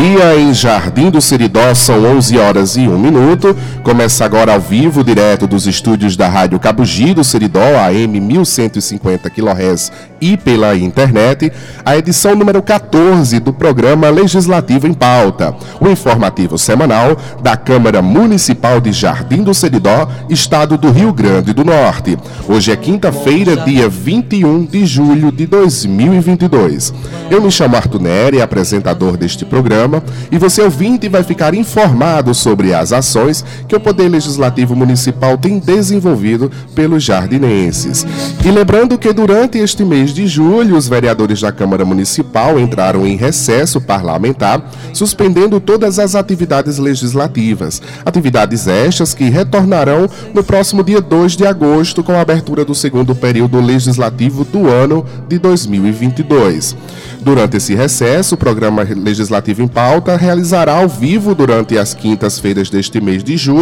dia em Jardim do Seridó, são 11 horas e 1 minuto. Começa agora ao vivo, direto dos estúdios da Rádio Cabugi do Seridó, AM 1150 kHz e pela internet, a edição número 14 do programa Legislativo em Pauta, o informativo semanal da Câmara Municipal de Jardim do Seridó, estado do Rio Grande do Norte. Hoje é quinta-feira, dia 21 de julho de 2022. Eu me chamo Arthur Neri, apresentador deste programa e você ouvinte vai ficar informado sobre as ações que o Poder Legislativo Municipal tem desenvolvido pelos jardinenses. E lembrando que durante este mês de julho, os vereadores da Câmara Municipal entraram em recesso parlamentar, suspendendo todas as atividades legislativas. Atividades estas que retornarão no próximo dia 2 de agosto com a abertura do segundo período legislativo do ano de 2022. Durante esse recesso, o programa legislativo em pauta realizará ao vivo durante as quintas-feiras deste mês de julho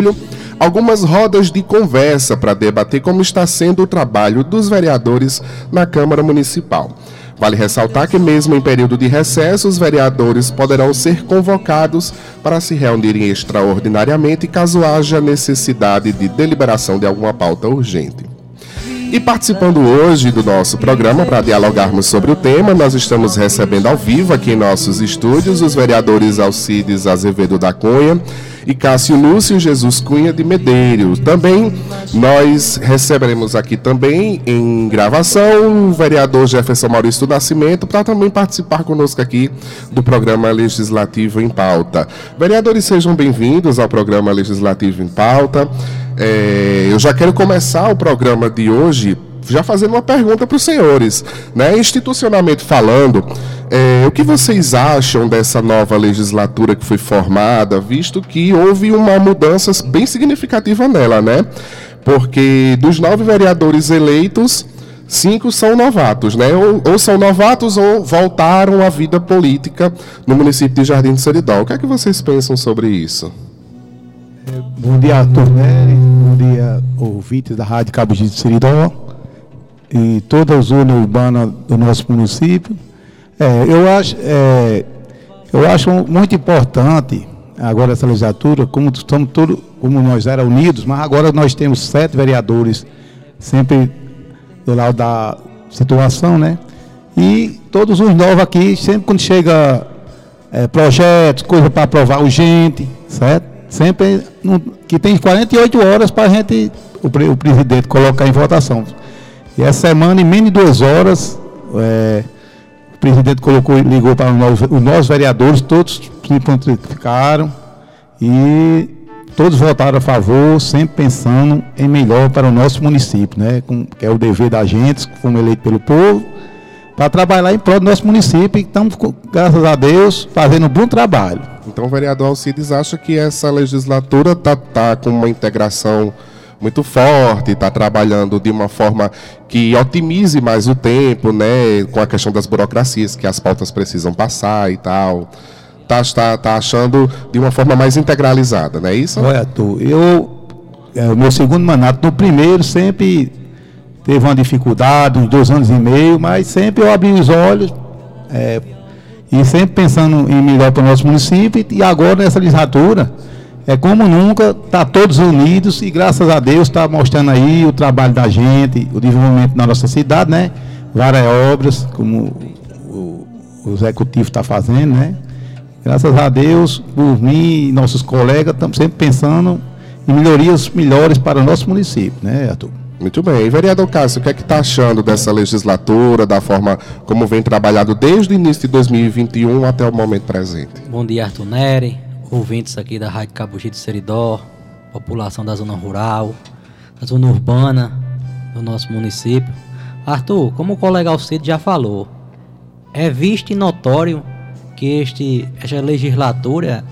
algumas rodas de conversa para debater como está sendo o trabalho dos vereadores na Câmara Municipal. Vale ressaltar que, mesmo em período de recesso, os vereadores poderão ser convocados para se reunirem extraordinariamente caso haja necessidade de deliberação de alguma pauta urgente. E participando hoje do nosso programa para dialogarmos sobre o tema, nós estamos recebendo ao vivo aqui em nossos estúdios os vereadores Alcides Azevedo da Cunha e Cássio Lúcio Jesus Cunha de Medeiros. Também nós receberemos aqui também em gravação o vereador Jefferson Maurício do Nascimento para também participar conosco aqui do programa Legislativo em Pauta. Vereadores, sejam bem-vindos ao programa Legislativo em Pauta. É, eu já quero começar o programa de hoje já fazendo uma pergunta para os senhores, né? Institucionalmente falando, é, o que vocês acham dessa nova legislatura que foi formada, visto que houve uma mudança bem significativa nela, né? Porque dos nove vereadores eleitos, cinco são novatos, né? Ou, ou, são novatos ou voltaram à vida política no município de Jardim do Seridó. O que é que vocês pensam sobre isso? Bom dia, Nery. Bom dia, ouvintes da Rádio Cabo de Seridó e toda a zona urbana do nosso município. É, eu, acho, é, eu acho muito importante agora essa legislatura, como estamos todos, como nós era unidos, mas agora nós temos sete vereadores sempre do lado da situação, né? E todos os novos aqui, sempre quando chega é, projetos, coisa para aprovar urgente, certo? Sempre que tem 48 horas para a gente, o, o, presidente, colocar em votação. E essa semana, em menos de duas horas, é, o presidente colocou, ligou para os, os nossos vereadores, todos se prontificaram e todos votaram a favor, sempre pensando em melhor para o nosso município, né? Com, que é o dever da gente, que fomos eleitos pelo povo, para trabalhar em prol do nosso município e estamos, graças a Deus, fazendo um bom trabalho. Então o vereador Alcides acha que essa legislatura está tá com uma integração muito forte, está trabalhando de uma forma que otimize mais o tempo, né, com a questão das burocracias que as pautas precisam passar e tal. Tá, tá, tá achando de uma forma mais integralizada, não é isso? Olha, tu, eu, é, o meu segundo mandato, no primeiro sempre teve uma dificuldade, uns dois anos e meio, mas sempre eu abri os olhos é, e sempre pensando em melhor para o nosso município. E agora, nessa legislatura, é como nunca, está todos unidos e graças a Deus está mostrando aí o trabalho da gente, o desenvolvimento da nossa cidade, né? Várias obras, como o, o executivo está fazendo, né? Graças a Deus, por mim e nossos colegas, estamos sempre pensando em melhorias melhores para o nosso município, né, Arthur? Muito bem. E, vereador Cássio, o que é que está achando dessa legislatura, da forma como vem trabalhado desde o início de 2021 até o momento presente? Bom dia, Arthur Neri, ouvintes aqui da Rádio Cabugi de Seridó, população da zona rural, da zona urbana do nosso município. Arthur, como o colega Alcides já falou, é visto e notório que este, esta legislatura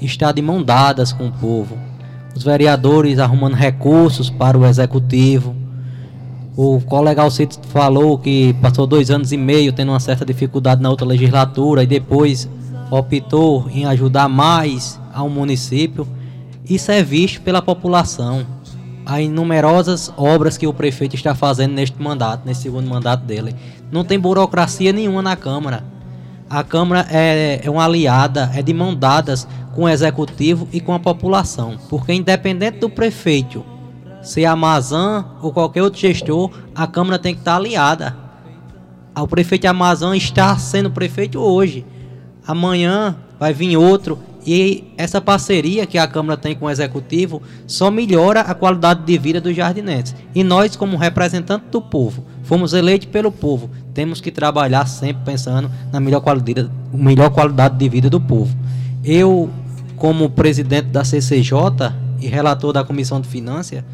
está de mão dadas com o povo os vereadores arrumando recursos para o executivo. O colega Alcides falou que passou dois anos e meio tendo uma certa dificuldade na outra legislatura e depois optou em ajudar mais ao município. Isso é visto pela população. As numerosas obras que o prefeito está fazendo neste mandato, nesse segundo mandato dele. Não tem burocracia nenhuma na Câmara. A Câmara é, é uma aliada, é de mão dadas com o Executivo e com a população. Porque independente do prefeito ser Amazon ou qualquer outro gestor, a Câmara tem que estar aliada. O prefeito Amazon está sendo prefeito hoje. Amanhã vai vir outro e essa parceria que a Câmara tem com o Executivo só melhora a qualidade de vida dos jardinenses. E nós, como representantes do povo, fomos eleitos pelo povo, temos que trabalhar sempre pensando na melhor qualidade, melhor qualidade de vida do povo. Eu, como presidente da CCJ e relator da Comissão de Finanças,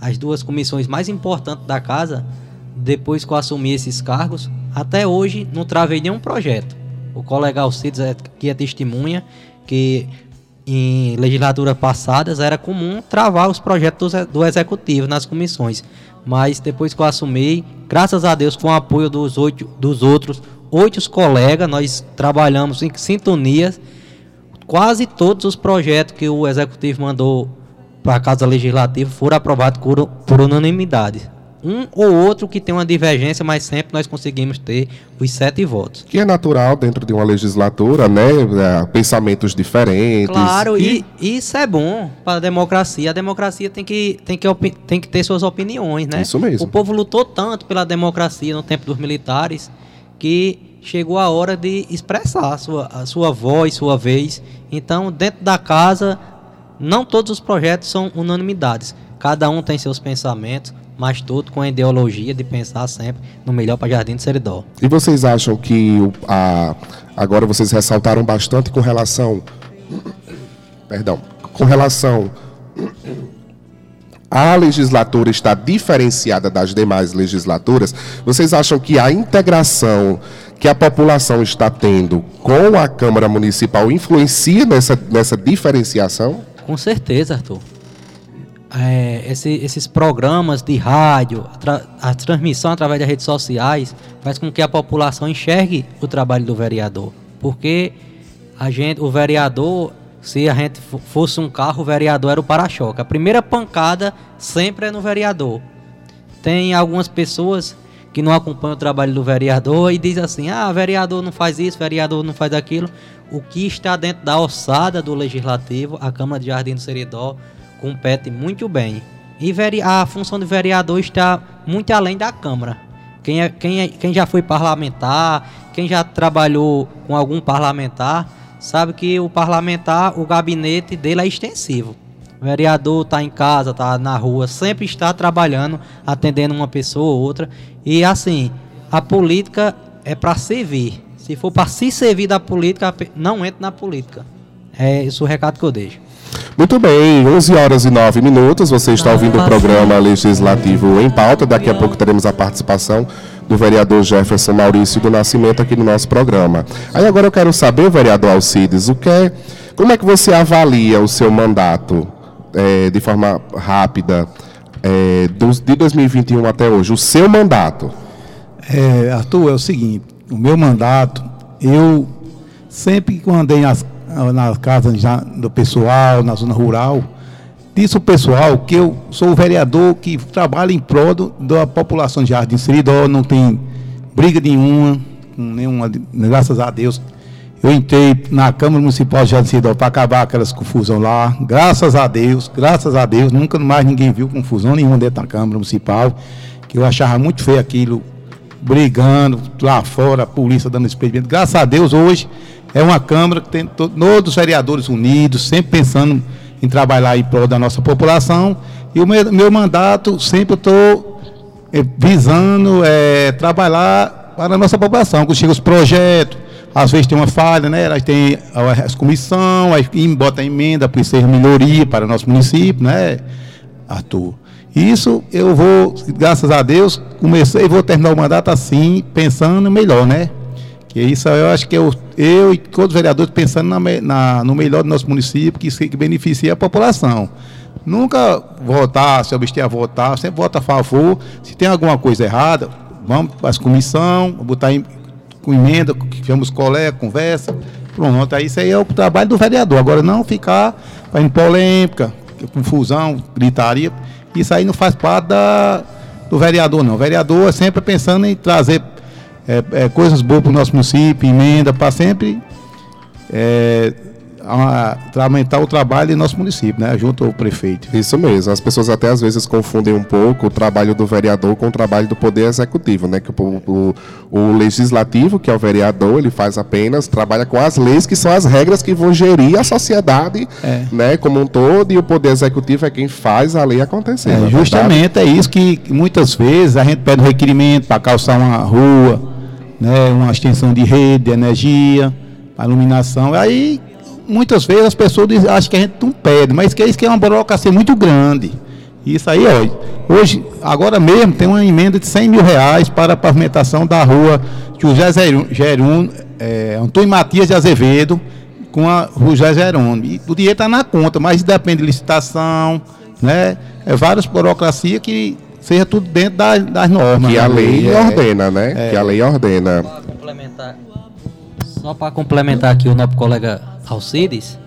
as duas comissões mais importantes da casa, depois que eu assumi esses cargos, até hoje não travei nenhum projeto. O colega Alcides é, que é testemunha que em legislaturas passadas era comum travar os projetos do, executivo nas comissões. Mas depois que eu assumi, graças a Deus, com o apoio dos, oito, dos outros oito colegas, nós trabalhamos em sintonia. Quase todos os projetos que o executivo mandou para a Casa Legislativa foram aprovados por, por unanimidade um ou outro que tem uma divergência, mas sempre nós conseguimos ter os sete votos. Que é natural dentro de uma legislatura, né? É, pensamentos diferentes. Claro, e, e isso é bom para a democracia. A democracia tem que, tem, que, tem que ter suas opiniões, né? Isso mesmo. O povo lutou tanto pela democracia no tempo dos militares que chegou a hora de expressar a sua, a sua voz, sua vez. Então, dentro da casa, não todos os projetos são unanimidades. Cada um tem seus pensamentos, mas tudo com a ideologia de pensar sempre no melhor para Jardim do Seridó. E vocês acham que a, agora vocês ressaltaram bastante com relação perdão, com relação a legislatura está diferenciada das demais legislaturas, vocês acham que a integração que a população está tendo com a Câmara Municipal influencia nessa, nessa diferenciação? Com certeza, Arthur é, esse, esses programas de rádio, a, a, transmissão através das redes sociais, faz com que a população enxergue o trabalho do vereador. Porque a gente, o vereador, se a gente fosse um carro, o vereador era o para-choque. A primeira pancada sempre é no vereador. Tem algumas pessoas que não acompanham o trabalho do vereador e diz assim: ah, vereador não faz isso, vereador não faz aquilo. O que está dentro da ossada do legislativo, a Câmara de Jardim do Seridó compete muito bem. E a função de vereador está muito além da Câmara. Quem, é, quem, é, quem já foi parlamentar, quem já trabalhou com algum parlamentar, sabe que o parlamentar, o gabinete dele é extensivo. O vereador está em casa, está na rua, sempre está trabalhando, atendendo uma pessoa ou outra. E assim, a política é para servir. Se for para se servir da política, não entre na política. É esse o recado que eu deixo. Muito bem, 11 horas e 9 minutos. Você está ouvindo o programa Legislativo em Pauta. Daqui a pouco teremos a participação do vereador Jefferson Maurício do Nascimento aqui no nosso programa. Aí agora eu quero saber, vereador Alcides, o que é, como é que você avalia o seu mandato é, de forma rápida é, de 2021 até hoje, o seu mandato? É, Arthur, é o seguinte, o meu mandato, eu sempre que andei nas na casa do pessoal, na zona rural, disse o pessoal que eu sou o vereador que trabalha em prol do, da população de Jardim Seridó, não tem briga nenhuma, nenhuma, graças a Deus. Eu entrei na Câmara Municipal de Jardim Seridó para acabar aquelas confusões lá, graças a Deus, graças a Deus, nunca mais ninguém viu confusão nenhuma dentro da Câmara Municipal, que eu achava muito feio aquilo, brigando lá fora, a polícia dando expediente. Graças a Deus, hoje é uma Câmara que tem todos os vereadores unidos, sempre pensando em trabalhar em prol da nossa população. E o meu, meu mandato sempre estou é, visando é, trabalhar para a nossa população. Quando chegam os projetos, às vezes tem uma falha, né? Elas têm as comissão, aí bota emenda para ser melhoria para o nosso município, né, Arthur? Isso eu vou, graças a Deus, comecei e vou terminar o mandato assim, pensando melhor, né? Que isso eu acho que eu, eu e todos os vereadores pensando na, na, no melhor do nosso município, que, que beneficia a população. Nunca votar, se abster a votar, sempre vota a favor. Se tem alguma coisa errada, vamos para as comissão, botar em, com emenda, chamamos colega, conversa. Pronto, aí isso aí é o trabalho do vereador. Agora não ficar fazendo polêmica, confusão, gritaria. Isso aí não faz parte da, do vereador, não. O vereador é sempre pensando em trazer é, é, coisas boas para o nosso município, emenda, para sempre é, aumentar o trabalho em nosso município, né? Junto ao prefeito. Isso mesmo. As pessoas até às vezes confundem um pouco o trabalho do vereador com o trabalho do poder executivo, né? Que o, o, o legislativo, que é o vereador, ele faz apenas trabalha com as leis que são as regras que vão gerir a sociedade, é. né? Como um todo e o poder executivo é quem faz a lei acontecer. É, é justamente é isso que muitas vezes a gente pede um requerimento para calçar uma rua, né? Uma extensão de rede, de energia, a iluminação. Aí muitas vezes as pessoas acham que a gente não pede, mas que isso que é uma burocracia muito grande. Isso aí, ó, hoje, agora mesmo, tem uma emenda de 100 mil reais para a pavimentação da rua José Gerum, é, Antônio Matias de Azevedo, com a José Jerônimo. O dinheiro está na conta, mas depende de licitação, né? É várias burocracias que seja tudo dentro das, das normas. Que a né? lei é, ordena, né? É, que a lei ordena. Só para complementar aqui o nosso colega Alcides,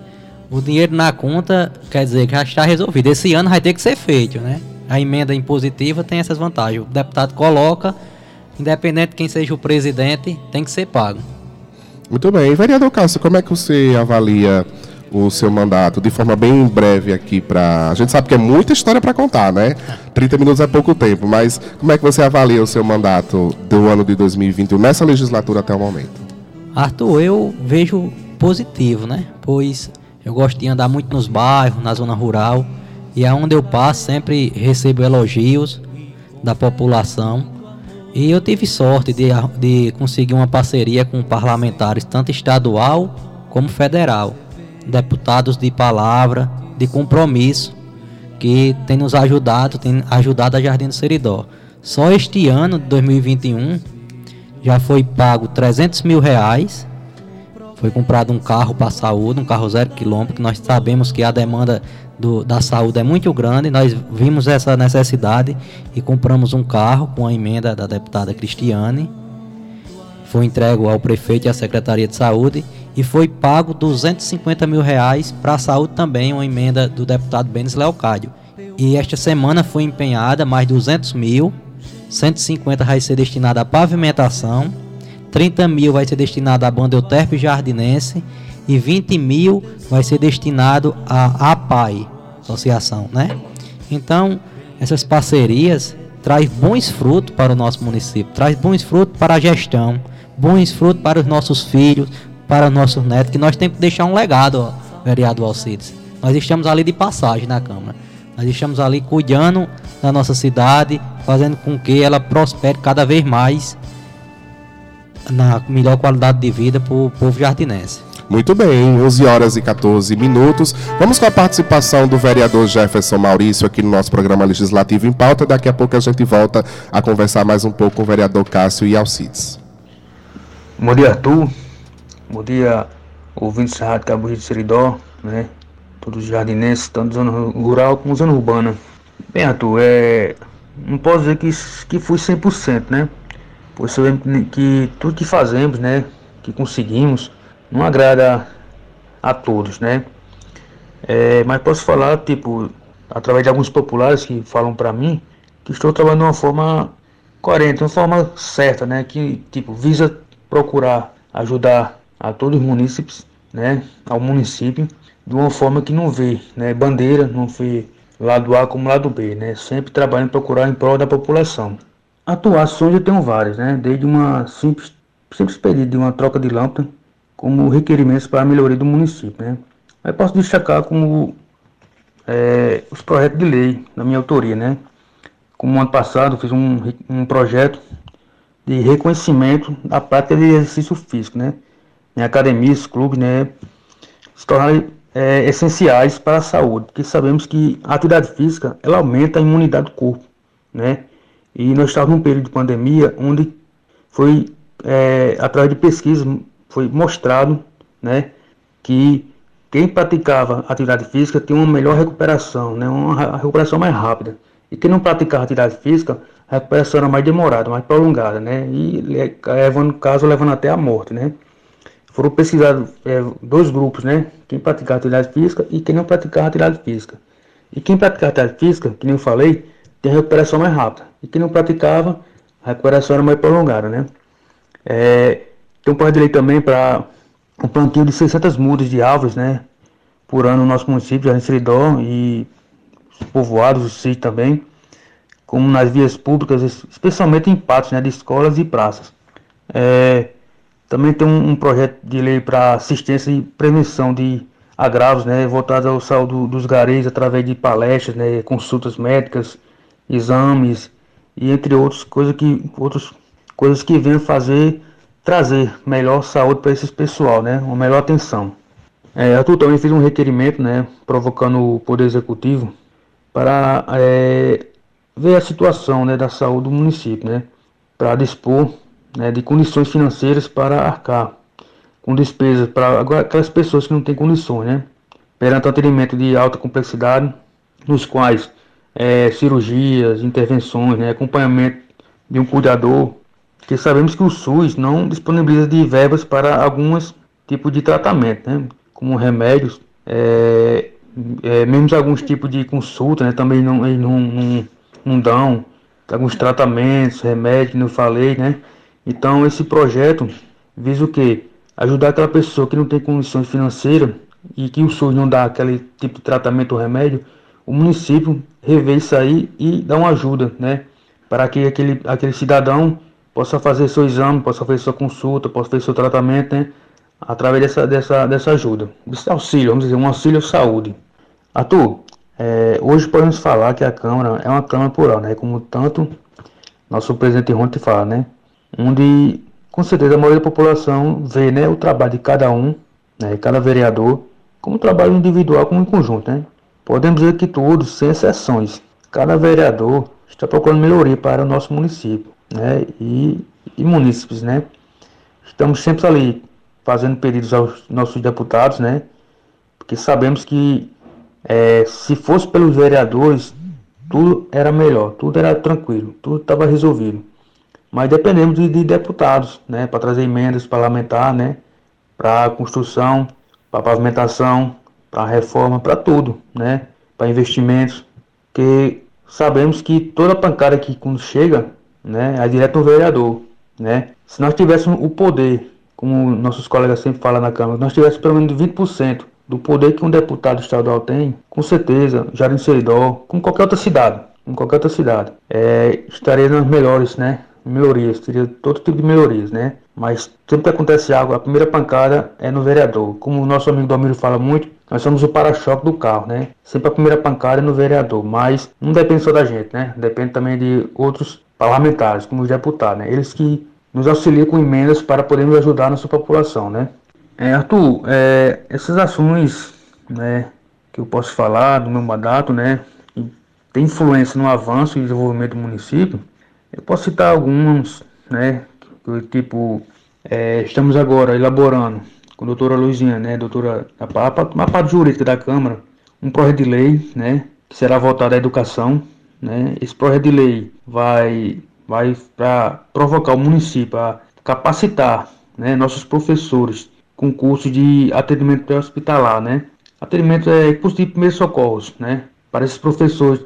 o dinheiro na conta quer dizer que já está resolvido. Esse ano vai ter que ser feito, né? A emenda impositiva tem essas vantagens. O deputado coloca, independente de quem seja o presidente, tem que ser pago. Muito bem. Vereador Cássio, como é que você avalia o seu mandato de forma bem breve aqui para. A gente sabe que é muita história para contar, né? 30 minutos é pouco tempo, mas como é que você avalia o seu mandato do ano de 2021 nessa legislatura até o momento? Arthur, eu vejo positivo, né? Pois eu gosto de andar muito nos bairros, na zona rural, e aonde eu passo sempre recebo elogios da população. E eu tive sorte de, de conseguir uma parceria com parlamentares, tanto estadual como federal, deputados de palavra, de compromisso, que tem nos ajudado, tem ajudado a Jardim do Seridó. Só este ano, de 2021, já foi pago 300 mil reais. Foi comprado um carro para a saúde, um carro zero quilômetro, que nós sabemos que a demanda do, da saúde é muito grande. Nós vimos essa necessidade e compramos um carro com a emenda da deputada Cristiane. Foi entregue ao prefeito e à Secretaria de Saúde e foi pago 250 mil reais para a saúde também, uma emenda do deputado Benes Leocádio. E esta semana foi empenhada mais 200 mil 150 vai ser destinado à pavimentação, 30 mil vai ser destinado à banda Euterpe Jardinense e 20 mil vai ser destinado à APAI, associação, né? Então, essas parcerias traz bons frutos para o nosso município, traz bons frutos para a gestão, bons frutos para os nossos filhos, para os nossos netos, que nós temos que deixar um legado, ó, vereador Alcides. Nós estamos ali de passagem na Câmara. Nós estamos ali cuidando da nossa cidade, fazendo com que ela prospere cada vez mais na melhor qualidade de vida para o povo jardinense. Muito bem, 11 horas e 14 minutos. Vamos com a participação do vereador Jefferson Maurício aqui no nosso programa legislativo em pauta. Daqui a pouco a gente volta a conversar mais um pouco com o vereador Cássio e Alcides. Bom dia, Arthur. Bom dia, ouvintes da Rádio Cabo de Seridó, né? Todos os jardinenses, tanto zona rural como zona urbana. Bem, Arthur, é, não posso dizer que, que fui 100%, né? Pois sabemos que tudo que fazemos, né, que conseguimos, não agrada a todos, né? É, mas posso falar, tipo, através de alguns populares que falam para mim que estou trabalhando de uma forma coerente, uma forma certa, né? Que, tipo, visa procurar ajudar a todos os munícipes, né? Ao município, de uma forma que não vê, né? Bandeira, não vê lado A como lado B, né? Sempre trabalhando procurar em prol da população. Atuações eu tenho várias, né? Desde uma simples, simples pedido de uma troca de lâmpada, como requerimentos para a melhoria do município, né? Aí posso destacar como é, os projetos de lei na minha autoria, né? Como ano passado fiz um, um projeto de reconhecimento da prática de exercício físico, né? Em academias, clubes, né? Se tornarem é, essenciais para a saúde, porque sabemos que a atividade física ela aumenta a imunidade do corpo, né? E nós estávamos num período de pandemia onde foi, é, através de pesquisas, foi mostrado, né, que quem praticava atividade física tinha uma melhor recuperação, né, uma recuperação mais rápida. E quem não praticava atividade física, a recuperação era mais demorada, mais prolongada, né, e levando caso levando até a morte, né. Foram pesquisados é, dois grupos, né? Quem praticava atividade física e quem não praticava atividade física. E quem praticava atividade física, que nem eu falei, tem recuperação mais rápida. E quem não praticava, a recuperação era mais prolongada, né? É, tem um projeto de também para um plantio de 600 mudas de árvores, né? Por ano no nosso município, Jardim Seridó e os povoados, o sítio também, como nas vias públicas, especialmente em pátios né, de escolas e praças. É, também tem um, projeto de lei para assistência e prevenção de agravos, né, voltado ao saúde dos garis através de palestras, né, consultas médicas, exames e entre outras coisas que outras coisas que vêm fazer trazer melhor saúde para esse pessoal, né, uma melhor atenção. É, Arthur também fez um requerimento, né, provocando o Poder Executivo para é, ver a situação né, da saúde do município, né, para dispor né, de condições financeiras para arcar com despesas para aquelas pessoas que não têm condições, né, perante atendimento de alta complexidade, nos quais é, cirurgias, intervenções, né, acompanhamento de um cuidador, que sabemos que o SUS não disponibiliza de verbas para alguns tipos de tratamento, né, como remédios, é, é, mesmo alguns tipos de consulta, né, também não, não, não, não dão alguns tratamentos, remédios, não falei, né? Então esse projeto visa o que? Ajudar aquela pessoa que não tem condições financeiras e que o SUS não dá aquele tipo de tratamento ou remédio, o município rever isso aí e dar uma ajuda, né? Para que aquele, aquele cidadão possa fazer seu exame, possa fazer sua consulta, possa fazer seu tratamento, né? Através dessa, dessa, dessa ajuda. Auxílio, vamos dizer, um auxílio saúde. Arthur, é, hoje podemos falar que a Câmara é uma Câmara plural, né? Como tanto nosso presidente Ronte fala, né? Onde, com certeza, a maioria da população vê né, o trabalho de cada um, né, cada vereador, como um trabalho individual, como em conjunto, né? Podemos dizer que todos, sem exceções, cada vereador está procurando melhoria para o nosso município, né? E, e munícipes, né? Estamos sempre ali fazendo pedidos aos nossos deputados, né? Porque sabemos que é, se fosse pelos vereadores, tudo era melhor, tudo era tranquilo, tudo estava resolvido. Mas dependemos de, de deputados, né, para trazer emendas parlamentares, né, para construção, para pavimentação, para reforma, para tudo, né, para investimentos, que sabemos que toda pancada que quando chega, né, é direto no vereador, né. Se nós tivéssemos o poder, como nossos colegas sempre falam na Câmara, nós tivéssemos pelo menos 20% do poder que um deputado estadual tem, com certeza, Jardim Seridó, como qualquer outra cidade, em qualquer outra cidade, é, estaria nas melhores, né? Melhorias, teria todo tipo de melhorias, né? Mas sempre que acontece algo, a primeira pancada é no vereador. Como o nosso amigo Domiro fala muito, nós somos o para-choque do carro, né? Sempre a primeira pancada é no vereador, mas não depende só da gente, né? Depende também de outros parlamentares, como os deputados, né? Eles que nos auxiliam com emendas para podermos ajudar a nossa população, né? É, Arthur, é, essas ações né, que eu posso falar do meu mandato, né, tem influência no avanço e desenvolvimento do município, eu posso citar alguns, né, tipo, é, estamos agora elaborando com a doutora Luizinha, né, doutora, a, parte jurídica da Câmara, um projeto de lei, né, que será voltado à educação, né, esse projeto de lei vai, vai para provocar o município a capacitar, né, nossos professores com curso de atendimento pré-hospitalar, né? Atendimento é curso de primeiros socorros, né? Para esses professores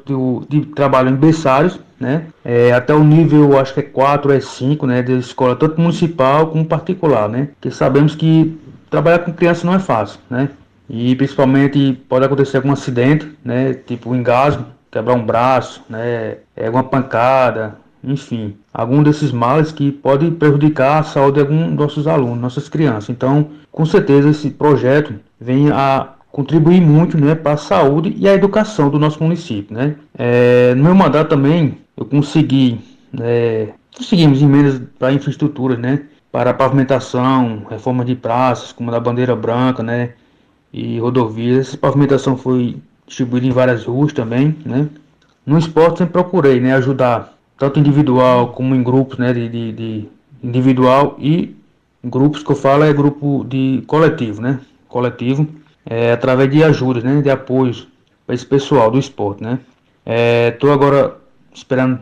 de trabalho em berçários, né? É, até o nível, acho que é 4, é 5, né? De escola tanto municipal como particular, né? Que sabemos que trabalhar com criança não é fácil, né? E principalmente pode acontecer algum acidente, né? Tipo engasgo, quebrar um braço, né? É, alguma pancada, enfim, algum desses males que pode prejudicar a saúde de algum dos nossos alunos, nossas crianças. Então, com certeza esse projeto vem a contribuir muito né, para a saúde e a educação do nosso município. Né? É, no meu mandato também eu consegui, é, conseguimos emendas para infraestruturas, né, para pavimentação, reforma de praças, como da Bandeira Branca, né, e rodovias. Essa pavimentação foi distribuída em várias ruas também. Né? No esporte sempre procurei né, ajudar tanto individual como em grupos, né, de, de, de individual e grupos que eu falo é grupo de coletivo, né, coletivo, é, através de ajudas, né, de apoios para esse pessoal do esporte, né. Estou é, agora esperando,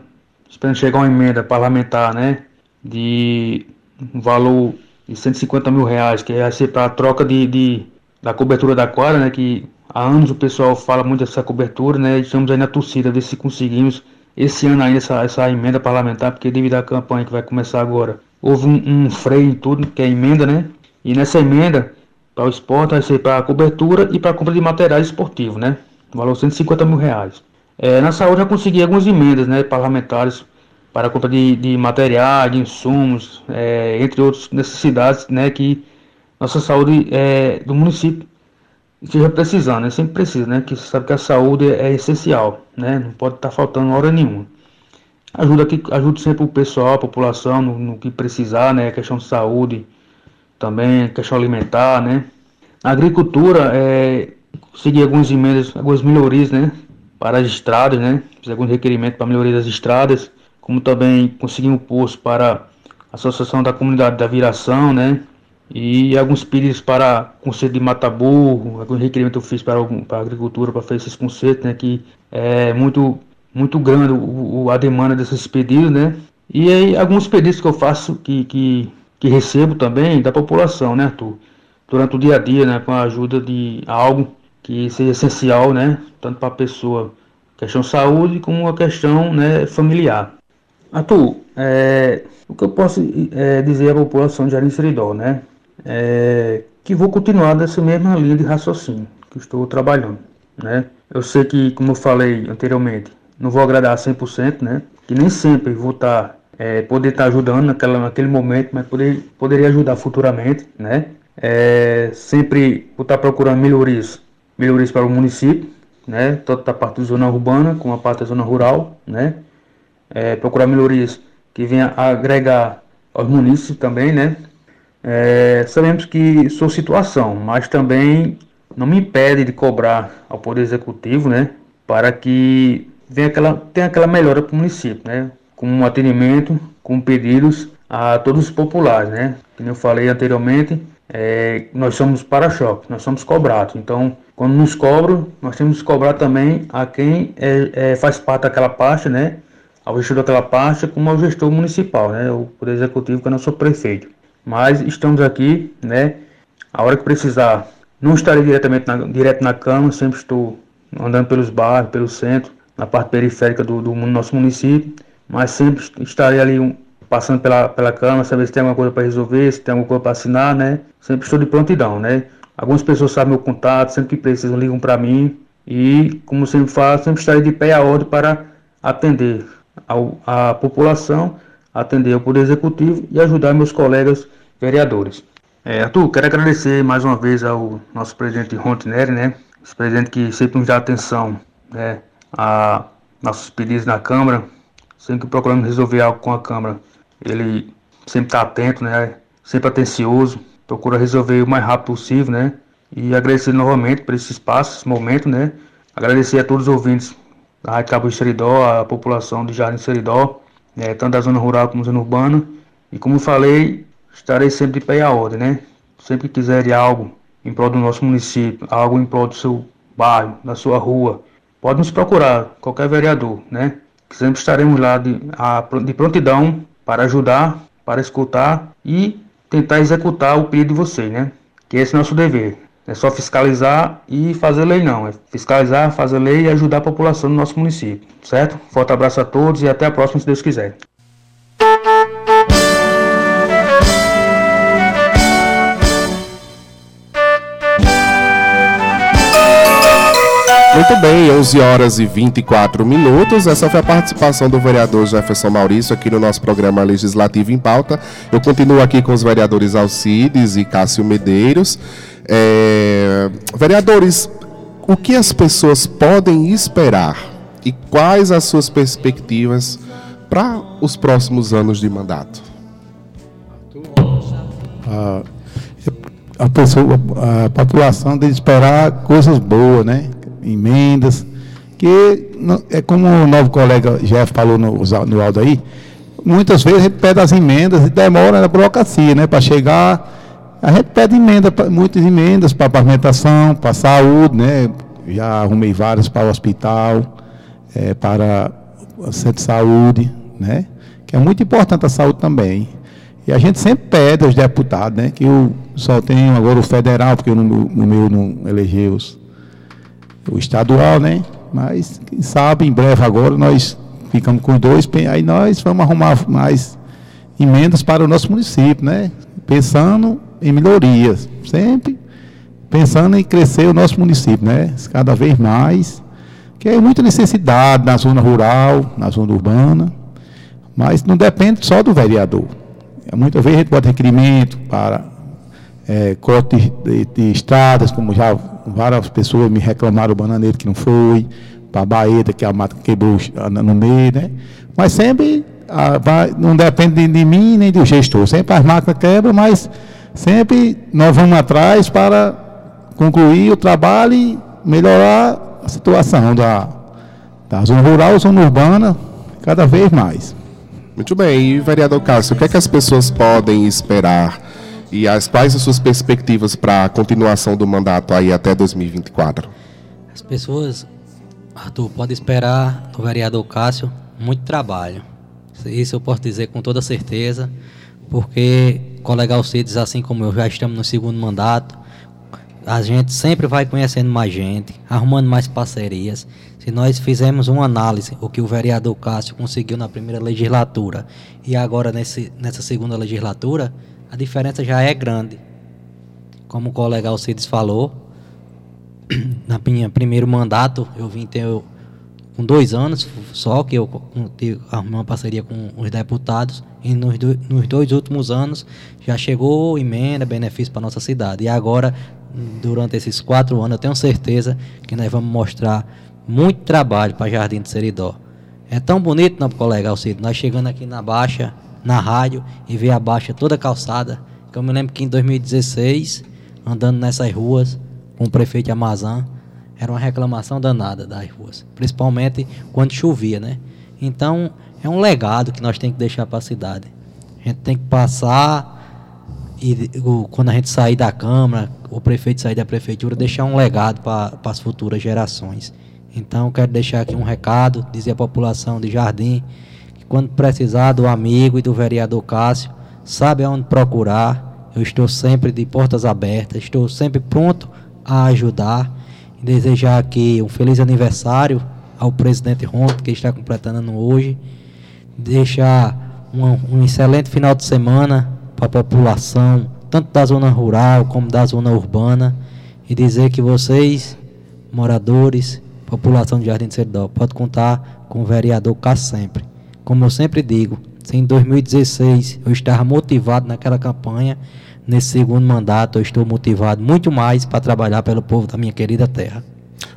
esperando chegar uma emenda parlamentar, né, de um valor de 150 mil reais, que vai ser para a troca de, de, da cobertura da quadra, né? Que há anos o pessoal fala muito dessa cobertura, né? Estamos aí na torcida, ver se conseguimos esse ano ainda essa, essa emenda parlamentar, porque devido à campanha que vai começar agora, houve um, um freio em tudo, que é emenda, né? E nessa emenda, para o esporte, vai ser para a cobertura e para a compra de materiais esportivos, né? Valor 150 mil reais. É, na saúde já consegui algumas emendas né, parlamentares para a compra de, de materiais, de insumos, é, entre outras necessidades né, que nossa saúde é, do município esteja precisando, né, sempre precisa, né, que você sabe que a saúde é, essencial, né, não pode estar tá faltando hora nenhuma. Ajuda, aqui, ajuda sempre o pessoal, a população no, no que precisar, né, questão de saúde, também questão alimentar, né. Na agricultura, é, consegui algumas emendas, algumas melhorias, né, para as estradas, né? Fiz alguns requerimentos para melhoria das estradas, como também consegui um posto para a Associação da Comunidade da Viração, né? E alguns pedidos para conselho de Mataburro, alguns requerimentos eu fiz para, para a agricultura para fazer esses conceitos, né? Que é muito, muito grande o, o, a demanda desses pedidos, né? E aí alguns pedidos que eu faço, que, que, que recebo também da população, né, Arthur? Durante o dia a dia, né? Com a ajuda de algo que seja essencial, né, tanto para a pessoa, questão saúde, como a questão né, familiar. Arthur, é, o que eu posso é, dizer à população de Jardim Seridó, né, é que vou continuar dessa mesma linha de raciocínio que estou trabalhando, né. Eu sei que, como eu falei anteriormente, não vou agradar 100%, né, que nem sempre vou estar, tá, é, poder estar tá ajudando naquela, naquele momento, mas poder, poderia ajudar futuramente, né, é, sempre vou estar tá procurando melhorias melhorias para o município, né, tanto da parte da zona urbana como a parte da zona rural, né, é, procurar melhorias que venham agregar aos municípios também, né, é, sabemos que sou situação, mas também não me impede de cobrar ao Poder Executivo, né, para que venha aquela, tenha aquela melhora para o município, né, com um atendimento, com pedidos a todos os populares, né, como eu falei anteriormente, é, nós somos para-choque, nós somos cobrados. Então, quando nos cobram, nós temos que cobrar também a quem é, é, faz parte daquela pasta, né? Ao gestor daquela pasta, como ao gestor municipal, né? O Poder Executivo, que é nosso prefeito. Mas estamos aqui, né? A hora que precisar, não estarei diretamente na, direto na Câmara, sempre estou andando pelos bairros, pelo centro, na parte periférica do, do nosso município, mas sempre estarei ali um, passando pela, pela Câmara, saber se tem alguma coisa para resolver, se tem alguma coisa para assinar, né? Sempre estou de prontidão, né? Algumas pessoas sabem meu contato, sempre que precisam ligam para mim e, como sempre falo, sempre estarei de pé a ordem para atender ao, a população, atender ao Poder Executivo e ajudar meus colegas vereadores. É, Arthur, quero agradecer mais uma vez ao nosso presidente Rontineri, né? Esse presidente que sempre nos dá atenção né, a nossos pedidos na Câmara, sempre que procuramos resolver algo com a Câmara, ele sempre está atento, né? Sempre atencioso, procura resolver o mais rápido possível, né? E agradecer novamente por esse espaço, esse momento, né? Agradecer a todos os ouvintes da Rádio Cabo Seridó, a população de Jardim Seridó, né? tanto da zona rural como da zona urbana. E como falei, estarei sempre de pé à ordem, né? Sempre que quiserem algo em prol do nosso município, algo em prol do seu bairro, da sua rua, pode nos procurar, qualquer vereador, né? Sempre estaremos lá de, a, de prontidão para ajudar, para escutar e tentar executar o pedido de vocês, né? Que esse é nosso dever. É só fiscalizar e fazer lei, não. É fiscalizar, fazer lei e ajudar a população do nosso município, certo? Forte abraço a todos e até a próxima, se Deus quiser. Muito bem, 11 horas e 24 minutos. Essa foi a participação do vereador Jefferson Maurício aqui no nosso programa Legislativo em Pauta. Eu continuo aqui com os vereadores Alcides e Cássio Medeiros. É... Vereadores, o que as pessoas podem esperar e quais as suas perspectivas para os próximos anos de mandato? A, a, pessoa, a população deve esperar coisas boas, né? Emendas, que é como o novo colega Jeff falou no, no áudio aí, muitas vezes a gente pede as emendas e demora na burocracia, né? Para chegar. A gente pede emenda, muitas emendas para pavimentação, para saúde, né? Já arrumei várias para o hospital, é, para o centro de saúde, né? Que é muito importante a saúde também. E a gente sempre pede aos deputados, né? Que eu só tenho agora o federal, porque no, no meu não elegeu os, o estadual, né? Mas, quem sabe, em breve agora nós ficamos com dois, aí nós vamos arrumar mais emendas para o nosso município, né? Pensando em melhorias, sempre pensando em crescer o nosso município, né? Cada vez mais, que é muita necessidade na zona rural, na zona urbana, mas não depende só do vereador. Muitas vezes a gente bota requerimento para é, corte de, de, de, estradas, como já várias pessoas me reclamaram o bananeiro que não foi, para a baeta que a mata quebrou no meio, né? Mas sempre a, vai, não depende de, de, mim nem do gestor. Sempre as máquinas quebram, mas sempre nós vamos atrás para concluir o trabalho e melhorar a situação da, da zona rural, zona urbana, cada vez mais. Muito bem, e vereador Cássio, o que é que as pessoas podem esperar e as, quais as suas perspectivas para a continuação do mandato aí até 2024? As pessoas, Arthur, podem esperar do vereador Cássio muito trabalho. Isso eu posso dizer com toda certeza, porque colega Alcides, assim como eu, já estamos no segundo mandato, a gente sempre vai conhecendo mais gente, arrumando mais parcerias. Se nós fizermos uma análise, o que o vereador Cássio conseguiu na primeira legislatura e agora nesse, nessa segunda legislatura, a diferença já é grande. Como o colega Alcides falou, na minha primeiro mandato eu vim ter com dois anos só que eu arrumei uma parceria com os deputados e nos, do, nos dois últimos anos já chegou emenda, benefício para nossa cidade. E agora durante esses quatro anos, eu tenho certeza que nós vamos mostrar muito trabalho para Jardim do Seridó. É tão bonito, não, colega Alcido, nós chegando aqui na Baixa, na rádio, e ver a Baixa toda calçada. Eu me lembro que em 2016, andando nessas ruas, com o prefeito Amazã, era uma reclamação danada das ruas. Principalmente quando chovia, né? Então, é um legado que nós temos que deixar para a cidade. A gente tem que passar e quando a gente sair da Câmara, o prefeito sair da Prefeitura, deixar um legado para as futuras gerações. Então, quero deixar aqui um recado, dizer à população de Jardim, quando precisar do amigo e do vereador Cássio, sabe aonde procurar. Eu estou sempre de portas abertas, estou sempre pronto a ajudar. E desejar aqui um feliz aniversário ao presidente Ronto, que está completando hoje. Deixar um, um excelente final de semana para a população, tanto da zona rural como da zona urbana, e dizer que vocês, moradores, população de Jardim de Seridó, pode contar com o vereador Cá sempre. Como eu sempre digo, se em 2016 eu estava motivado naquela campanha, nesse segundo mandato eu estou motivado muito mais para trabalhar pelo povo da minha querida terra.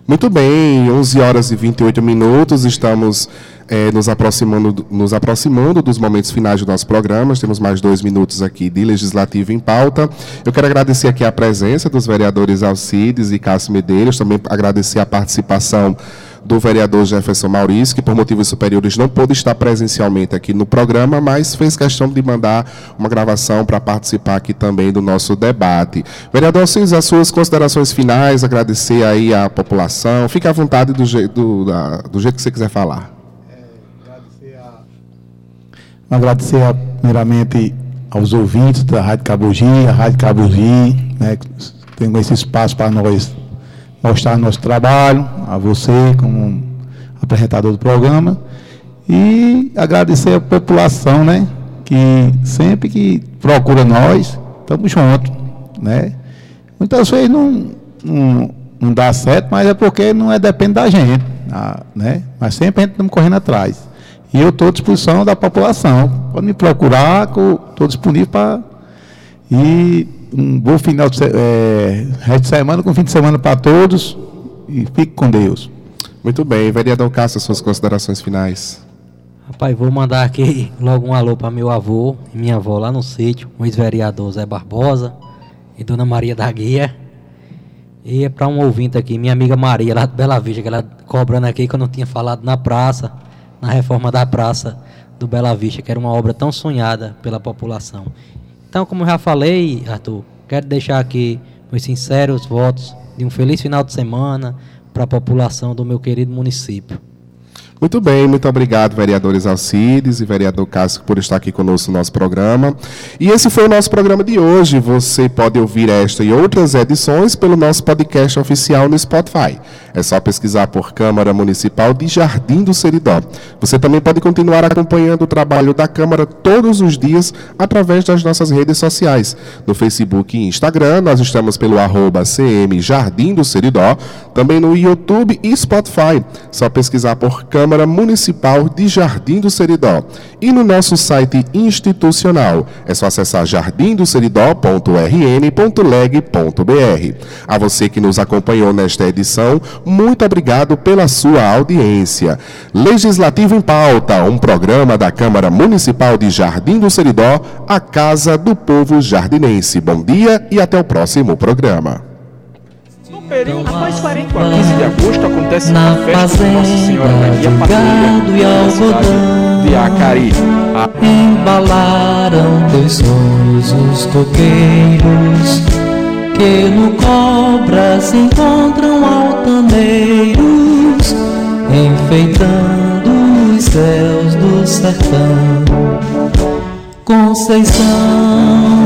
Muito bem, 11 horas e 28 minutos, estamos é, nos, aproximando, nos aproximando dos momentos finais do nosso programa. Temos mais dois minutos aqui de legislativo em pauta. Eu quero agradecer aqui a presença dos vereadores Alcides e Cássio Medeiros, também agradecer a participação do vereador Jefferson Maurício, que por motivos superiores não pôde estar presencialmente aqui no programa, mas fez questão de mandar uma gravação para participar aqui também do nosso debate. Vereador Alcides, as suas considerações finais, agradecer aí à população. Fique à vontade do, jeito, do, da, do jeito que você quiser falar. Agradecer, a, primeiramente aos ouvintes da Rádio Cabugi, a Rádio Cabugi, né, tem esse espaço para nós mostrar nosso trabalho, a você como apresentador do programa, e agradecer a população, né, que sempre que procura nós, estamos juntos, né. Muitas vezes não, não, não dá certo, mas é porque não é depende da gente, né, mas sempre a gente estamos correndo atrás. E eu estou à disposição da população. Pode me procurar, estou disponível para. E um bom final de, é, de semana, com fim de semana para todos. E fique com Deus. Muito bem. Vereador Cássio, suas considerações finais. Rapaz, vou mandar aqui logo um alô para meu avô e minha avó lá no sítio, o ex-vereador Zé Barbosa e Dona Maria da Guia. E é para um ouvinte aqui, minha amiga Maria, lá de Bela Vista, que ela cobrando aqui que eu não tinha falado na praça na reforma da praça do Bela Vista, que era uma obra tão sonhada pela população. Então, como já falei, Arthur, quero deixar aqui meus sinceros votos de um feliz final de semana para a população do meu querido município. Muito bem, muito obrigado, vereadores Alcides e vereador Cássio, por estar aqui conosco no nosso programa. E esse foi o nosso programa de hoje. Você pode ouvir esta e outras edições pelo nosso podcast oficial no Spotify. É só pesquisar por Câmara Municipal de Jardim do Seridó. Você também pode continuar acompanhando o trabalho da Câmara todos os dias através das nossas redes sociais. No Facebook e Instagram, nós estamos pelo arroba CM Jardim do Seridó, também no YouTube e Spotify. Só pesquisar por Câmara Municipal de Jardim do Seridó. E no nosso site institucional, é só acessar jardimdoseridó.rn.leg.br. A você que nos acompanhou nesta edição, muito obrigado pela sua audiência. Legislativo em Pauta, um programa da Câmara Municipal de Jardim do Seridó, a Casa do Povo Jardinense. Bom dia e até o próximo programa. No período após 40 a 15 de agosto acontece a festa de Nossa Senhora Maria Padroeira na cidade de Acari. A... Embalaram teus sonhos os coqueiros que no cobra se encontram altaneiros enfeitando os céus do sertão. Conceição